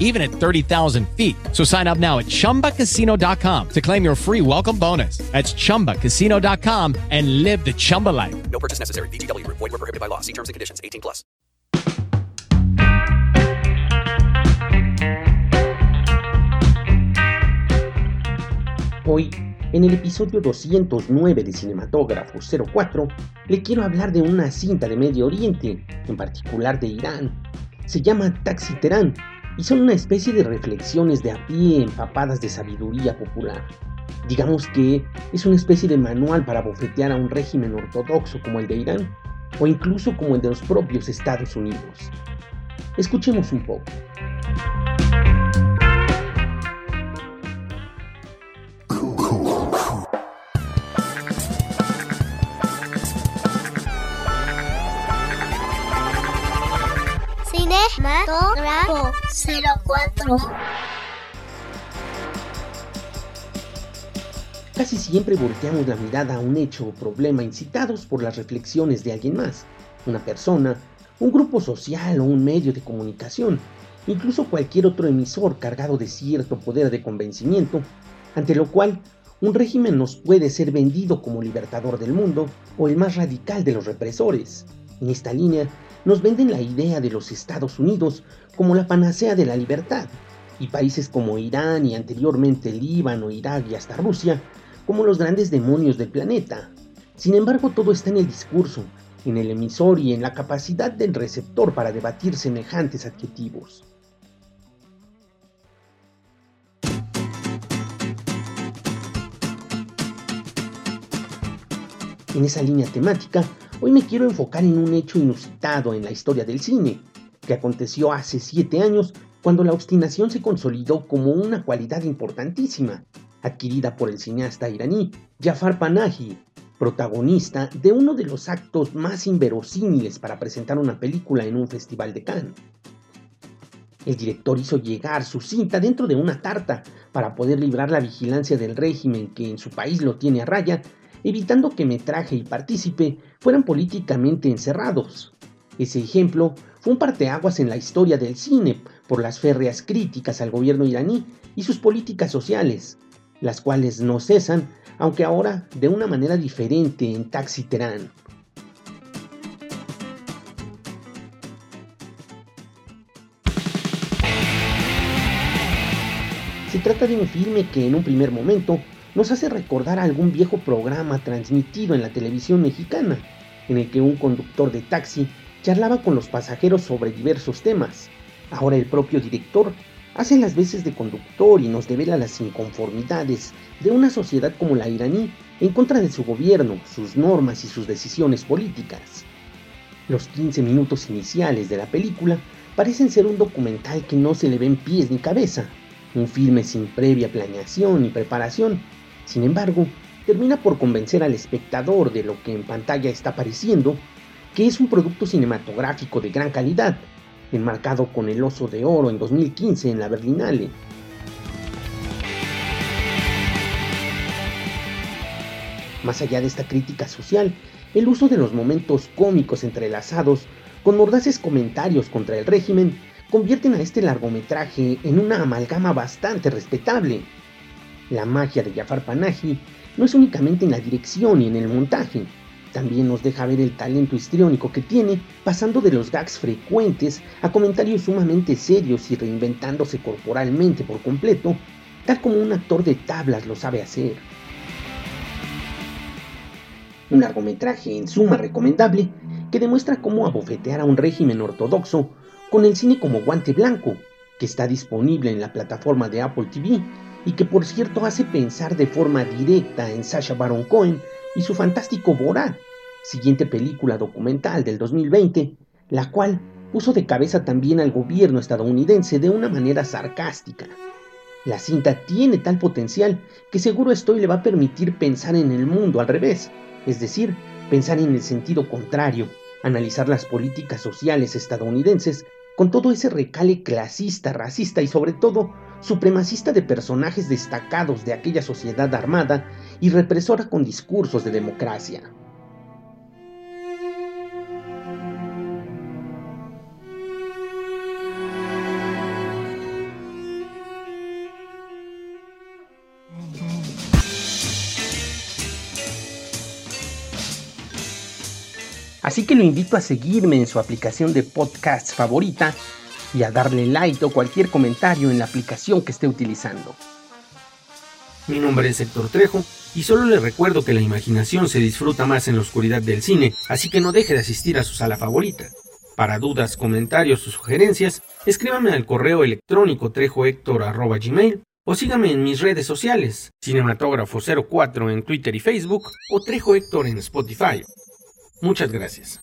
even at 30,000 feet. So sign up now at chumbacasino.com to claim your free welcome bonus. That's chumbacasino.com and live the Chumba life. No purchase necessary. VGW Group. Void were prohibited by law. See terms and conditions. 18 plus. Hoy, en el episodio 209 de Cinematógrafo 04, le quiero hablar de una cinta de Medio Oriente, en particular de Irán. Se llama Taxi Terán y son una especie de reflexiones de a pie empapadas de sabiduría popular. Digamos que es una especie de manual para bofetear a un régimen ortodoxo como el de Irán, o incluso como el de los propios Estados Unidos. Escuchemos un poco. Cinematógrafo 04 Casi siempre volteamos la mirada a un hecho o problema incitados por las reflexiones de alguien más, una persona, un grupo social o un medio de comunicación, incluso cualquier otro emisor cargado de cierto poder de convencimiento, ante lo cual un régimen nos puede ser vendido como libertador del mundo o el más radical de los represores. En esta línea nos venden la idea de los Estados Unidos como la panacea de la libertad, y países como Irán y anteriormente Líbano, Irak y hasta Rusia como los grandes demonios del planeta. Sin embargo, todo está en el discurso, en el emisor y en la capacidad del receptor para debatir semejantes adjetivos. En esa línea temática, hoy me quiero enfocar en un hecho inusitado en la historia del cine, que aconteció hace siete años cuando la obstinación se consolidó como una cualidad importantísima, adquirida por el cineasta iraní Jafar Panahi, protagonista de uno de los actos más inverosímiles para presentar una película en un festival de Cannes. El director hizo llegar su cinta dentro de una tarta para poder librar la vigilancia del régimen que en su país lo tiene a raya, evitando que metraje y partícipe fueran políticamente encerrados. Ese ejemplo fue un parteaguas en la historia del cine por las férreas críticas al gobierno iraní y sus políticas sociales, las cuales no cesan, aunque ahora de una manera diferente en Taxi Terán. Se trata de un filme que en un primer momento nos hace recordar algún viejo programa transmitido en la televisión mexicana, en el que un conductor de taxi charlaba con los pasajeros sobre diversos temas. Ahora el propio director hace las veces de conductor y nos devela las inconformidades de una sociedad como la iraní en contra de su gobierno, sus normas y sus decisiones políticas. Los 15 minutos iniciales de la película parecen ser un documental que no se le ven pies ni cabeza, un filme sin previa planeación ni preparación. Sin embargo, termina por convencer al espectador de lo que en pantalla está apareciendo, que es un producto cinematográfico de gran calidad, enmarcado con el Oso de Oro en 2015 en la Berlinale. Más allá de esta crítica social, el uso de los momentos cómicos entrelazados con mordaces comentarios contra el régimen convierten a este largometraje en una amalgama bastante respetable. La magia de Jafar Panahi no es únicamente en la dirección y en el montaje, también nos deja ver el talento histriónico que tiene, pasando de los gags frecuentes a comentarios sumamente serios y reinventándose corporalmente por completo, tal como un actor de tablas lo sabe hacer. Un largometraje en suma recomendable que demuestra cómo abofetear a un régimen ortodoxo con el cine como guante blanco, que está disponible en la plataforma de Apple TV y que por cierto hace pensar de forma directa en Sasha Baron Cohen y su fantástico Borat, siguiente película documental del 2020, la cual puso de cabeza también al gobierno estadounidense de una manera sarcástica. La cinta tiene tal potencial que seguro estoy le va a permitir pensar en el mundo al revés, es decir, pensar en el sentido contrario, analizar las políticas sociales estadounidenses con todo ese recale clasista, racista y sobre todo supremacista de personajes destacados de aquella sociedad armada y represora con discursos de democracia. Así que lo invito a seguirme en su aplicación de podcast favorita y a darle like o cualquier comentario en la aplicación que esté utilizando. Mi nombre es Héctor Trejo y solo le recuerdo que la imaginación se disfruta más en la oscuridad del cine, así que no deje de asistir a su sala favorita. Para dudas, comentarios o sugerencias, escríbame al correo electrónico trejohector.gmail o sígame en mis redes sociales, Cinematógrafo04 en Twitter y Facebook o Trejo Héctor en Spotify. Muchas gracias.